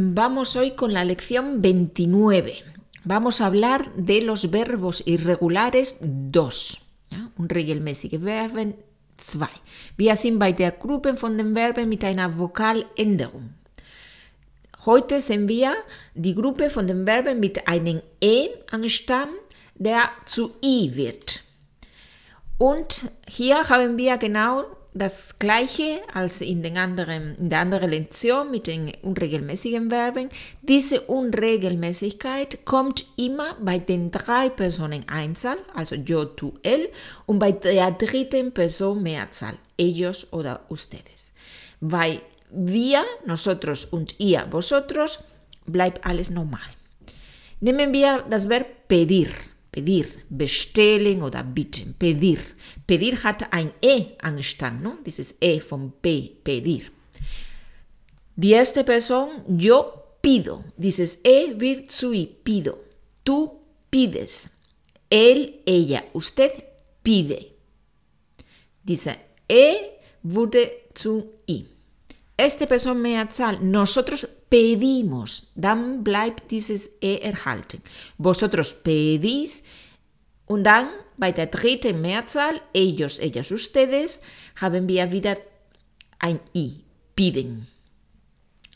Vamos hoy con la lección 29. Vamos a hablar de los verbos irregulares 2. Ja? Unregelmäßige Verben 2. Wir sind bei der Gruppe von den Verben mit einer Vokaländerung. Heute sehen wir die Gruppe von den Verben mit einem E anstatt der zu I wird. Und hier haben wir genau das gleiche als in, den anderen, in der anderen Lektion mit den unregelmäßigen Verben. Diese Unregelmäßigkeit kommt immer bei den drei Personen Einzahl, also yo, tu, él, und bei der dritten Person Mehrzahl, ellos oder ustedes. Bei wir, nosotros und ihr, vosotros, bleibt alles normal. Nehmen wir das Verb pedir. Pedir, bestellen oder bitten, pedir. Pedir hat ein E angestand, ¿no? Dieses E von P, pedir. Die erste Person, yo pido. Dieses E wird zu pido. Tú pides. Él, ella, usted pide. Diese E wurde zu I. Este Person Mehrzahl, nosotros pedimos, dann bleibt dieses E erhalten. Vosotros pedís und dann bei der dritten Mehrzahl, ellos, ellas, ustedes, haben wir wieder ein I, piden.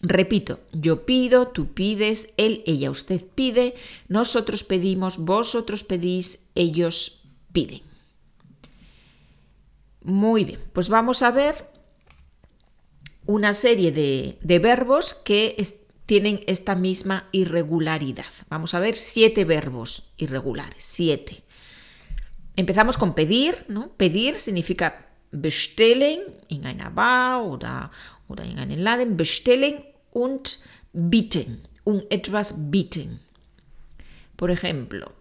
Repito, yo pido, tú pides, él, ella, usted pide, nosotros pedimos, vosotros pedís, ellos piden. Muy bien, pues vamos a ver una serie de, de verbos que tienen esta misma irregularidad. Vamos a ver siete verbos irregulares, siete. Empezamos con pedir, ¿no? Pedir significa bestellen in einer Bar oder, oder in einem Laden, bestellen und bitten, un etwas bitten. Por ejemplo,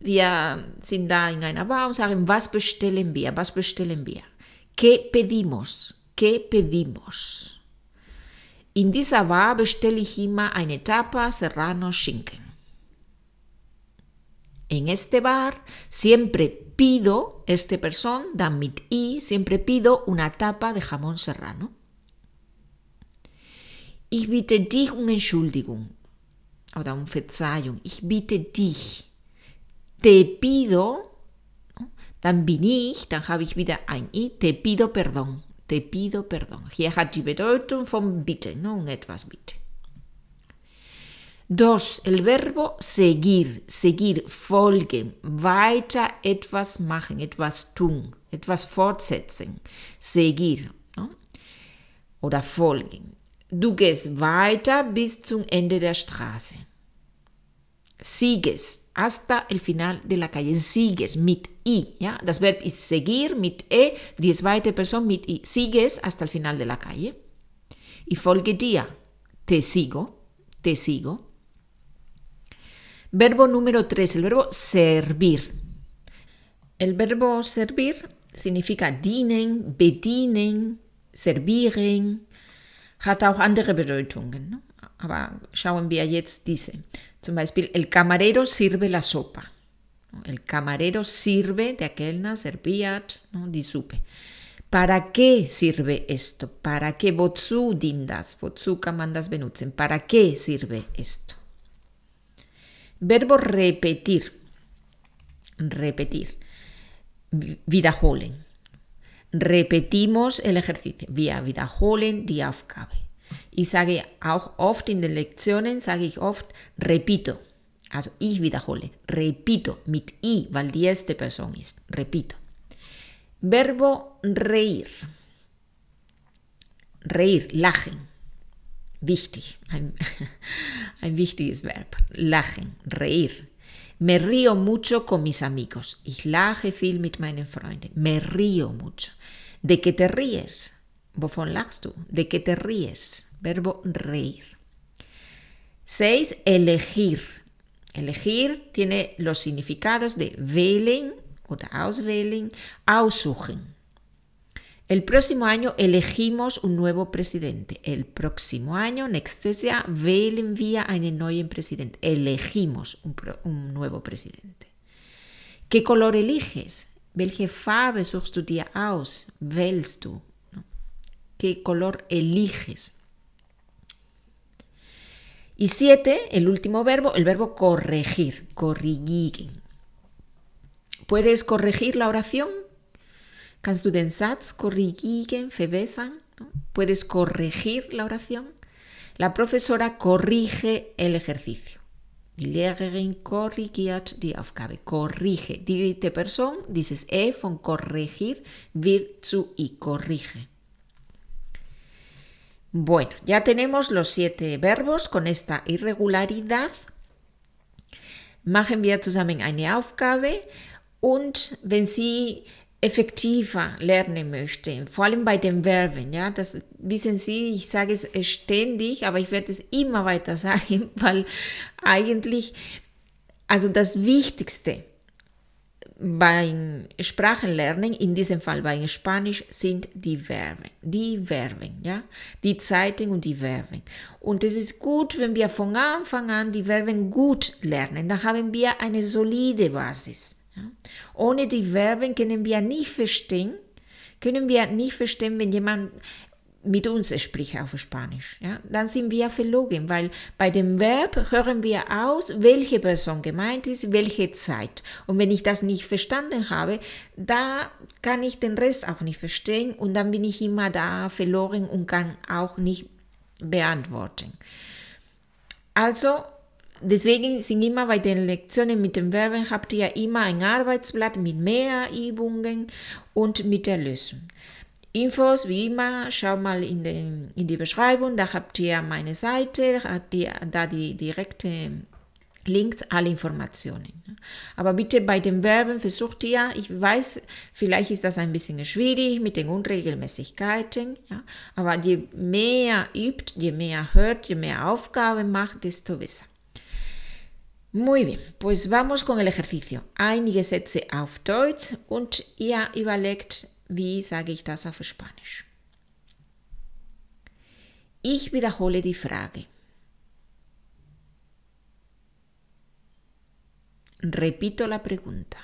wir sind da in einer Bar und sagen, was bestellen wir, was bestellen wir? ¿Qué pedimos? ¿Qué pedimos? In dieser Bar bestelle ich immer eine Tapa Serrano Schinken. En este bar siempre pido, este person, dann mit i, siempre pido una tapa de jamón serrano. Ich bitte dich um Entschuldigung oder um Verzeihung. Ich bitte dich. Te pido, dann bin ich, dann habe ich wieder ein i, te pido perdón. Te pido perdón. Hier hat die Bedeutung vom bitten, no un etwas bitten. Dos, el verbo seguir, seguir, folgen, weiter etwas machen, etwas tun, etwas fortsetzen, seguir no? oder folgen. Du gehst weiter bis zum Ende der Straße. Sigues hasta el final de la calle. Sigues mit i. ¿ya? Das Verb ist seguir mit e, die zweite Person mit i. Sigues hasta el final de la calle. Y folge dir. Te sigo. Te sigo. Verbo número 3, el verbo servir. El verbo servir significa dienen, bedienen, servieren, hat auch andere Bedeutungen. ¿no? Aber schauen wir jetzt diese. El camarero sirve la sopa. El camarero sirve de aquelna, serviat, ¿no? die Suppe. ¿Para qué sirve esto? ¿Para qué? Wozu dindas? Wozu kann man das benutzen? ¿Para qué sirve esto? Verbo repetir. Repetir. Wiederholen. Repetimos el ejercicio. Wir wiederholen die Aufgabe. Ich sage auch oft in den Lektionen, sage ich oft, repito. Also ich wiederhole, repito, mit i, weil die erste Person ist. Repito. Verbo reír. Reír, lachen. Wichtig, ein, ein wichtiges Verb. Lachen, reír. Me río mucho con mis amigos. Ich lache viel mit meinen Freunden. Me río mucho. ¿De qué te ríes? Wovon lachst du? ¿De qué te ríes? Verbo reír. 6. Elegir. Elegir tiene los significados de wählen oder auswählen, aussuchen. El próximo año elegimos un nuevo presidente. El próximo año, nächstes Jahr, wählen wir einen neuen Präsidenten. Elegimos un, un nuevo presidente. ¿Qué color eliges? Welche Farbe suchst du dir aus? Wählst du? ¿Qué color eliges? Y siete, el último verbo, el verbo corregir, corrigieren. ¿Puedes corregir la oración? Kannst du den Satz korrigieren, verbessern? ¿Puedes corregir la oración? La profesora corrige el ejercicio. Die Lehrerin korrigiert die Aufgabe. Corrige. Dritte Person, dieses E von corregir wird zu I. Corrige. Bueno, ya tenemos los siete verbos con esta irregularidad. Machen wir zusammen eine Aufgabe und wenn Sie effektiver lernen möchte, vor allem bei den Verben, ja, das wissen Sie, ich sage es ständig, aber ich werde es immer weiter sagen, weil eigentlich, also das Wichtigste beim Sprachenlernen, in diesem Fall bei Spanisch, sind die Verben. Die Verben, ja, die Zeiten und die Verben. Und es ist gut, wenn wir von Anfang an die Verben gut lernen. Da haben wir eine solide Basis. Ja. Ohne die Verben können wir nicht verstehen, können wir nicht verstehen, wenn jemand mit uns spricht auf Spanisch. Ja. Dann sind wir verlogen, weil bei dem Verb hören wir aus, welche Person gemeint ist, welche Zeit. Und wenn ich das nicht verstanden habe, da kann ich den Rest auch nicht verstehen und dann bin ich immer da verloren und kann auch nicht beantworten. Also Deswegen sind immer bei den Lektionen mit den Verben habt ihr immer ein Arbeitsblatt mit mehr Übungen und mit der Lösung. Infos wie immer, schau mal in, den, in die Beschreibung, da habt ihr meine Seite, da die direkte Links, alle Informationen. Aber bitte bei den Verben versucht ihr, ich weiß, vielleicht ist das ein bisschen schwierig mit den Unregelmäßigkeiten, ja, aber je mehr übt, je mehr hört, je mehr Aufgaben macht, desto besser. Muy bien, pues vamos con el ejercicio. Einige Sätze auf Deutsch und ihr überlegt, wie sage ich das auf Spanisch. Ich wiederhole die Frage. Repito la pregunta.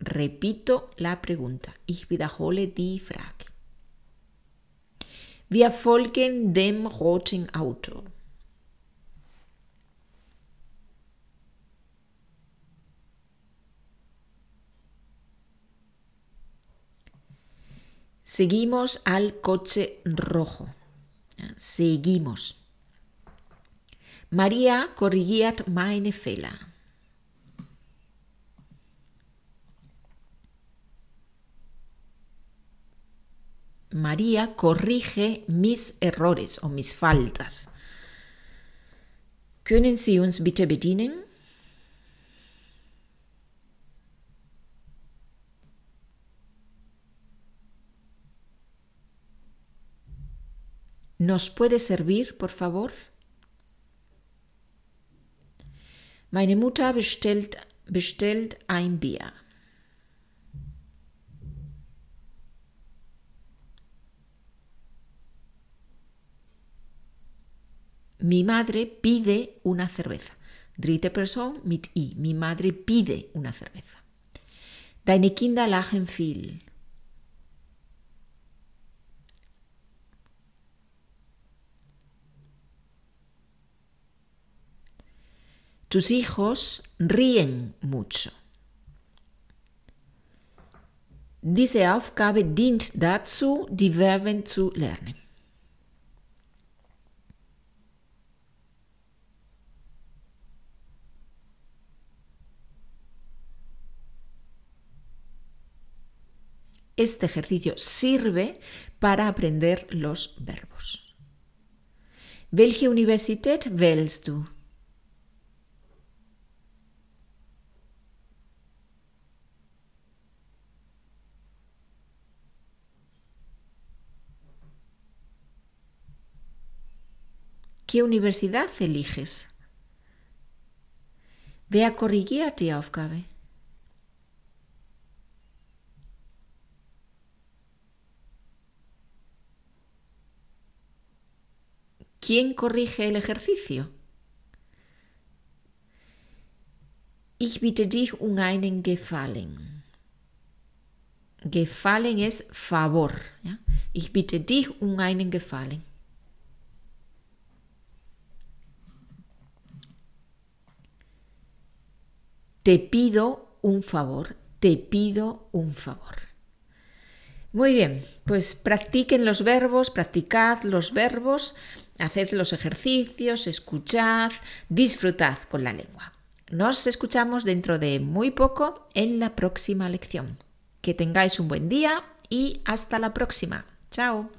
Repito la pregunta. Ich wiederhole die Frage. Wir folgen dem roten Auto. Seguimos al coche rojo. Seguimos. María korrigiert meine Fehler. María corrige mis errores o mis faltas. Können Sie uns bitte bedienen? ¿Nos puede servir, por favor? Meine Mutter bestellt, ein Bier. Mi madre pide una cerveza. Dritte Person mit I. Mi madre pide una cerveza. Deine Kinder lachen viel. Tus hijos ríen mucho. Diese Aufgabe dient dazu, die Verben zu lernen. Este ejercicio sirve para aprender los verbos. Welche Universität wählst du? ¿Qué universidad eliges? Wer korrigiert die Aufgabe? ¿Quién corrige el ejercicio? Ich bitte dich um einen Gefallen. Gefallen es favor. Ich bitte dich um einen Gefallen. Te pido un favor, te pido un favor. Muy bien, pues practiquen los verbos, practicad los verbos, haced los ejercicios, escuchad, disfrutad con la lengua. Nos escuchamos dentro de muy poco en la próxima lección. Que tengáis un buen día y hasta la próxima. Chao.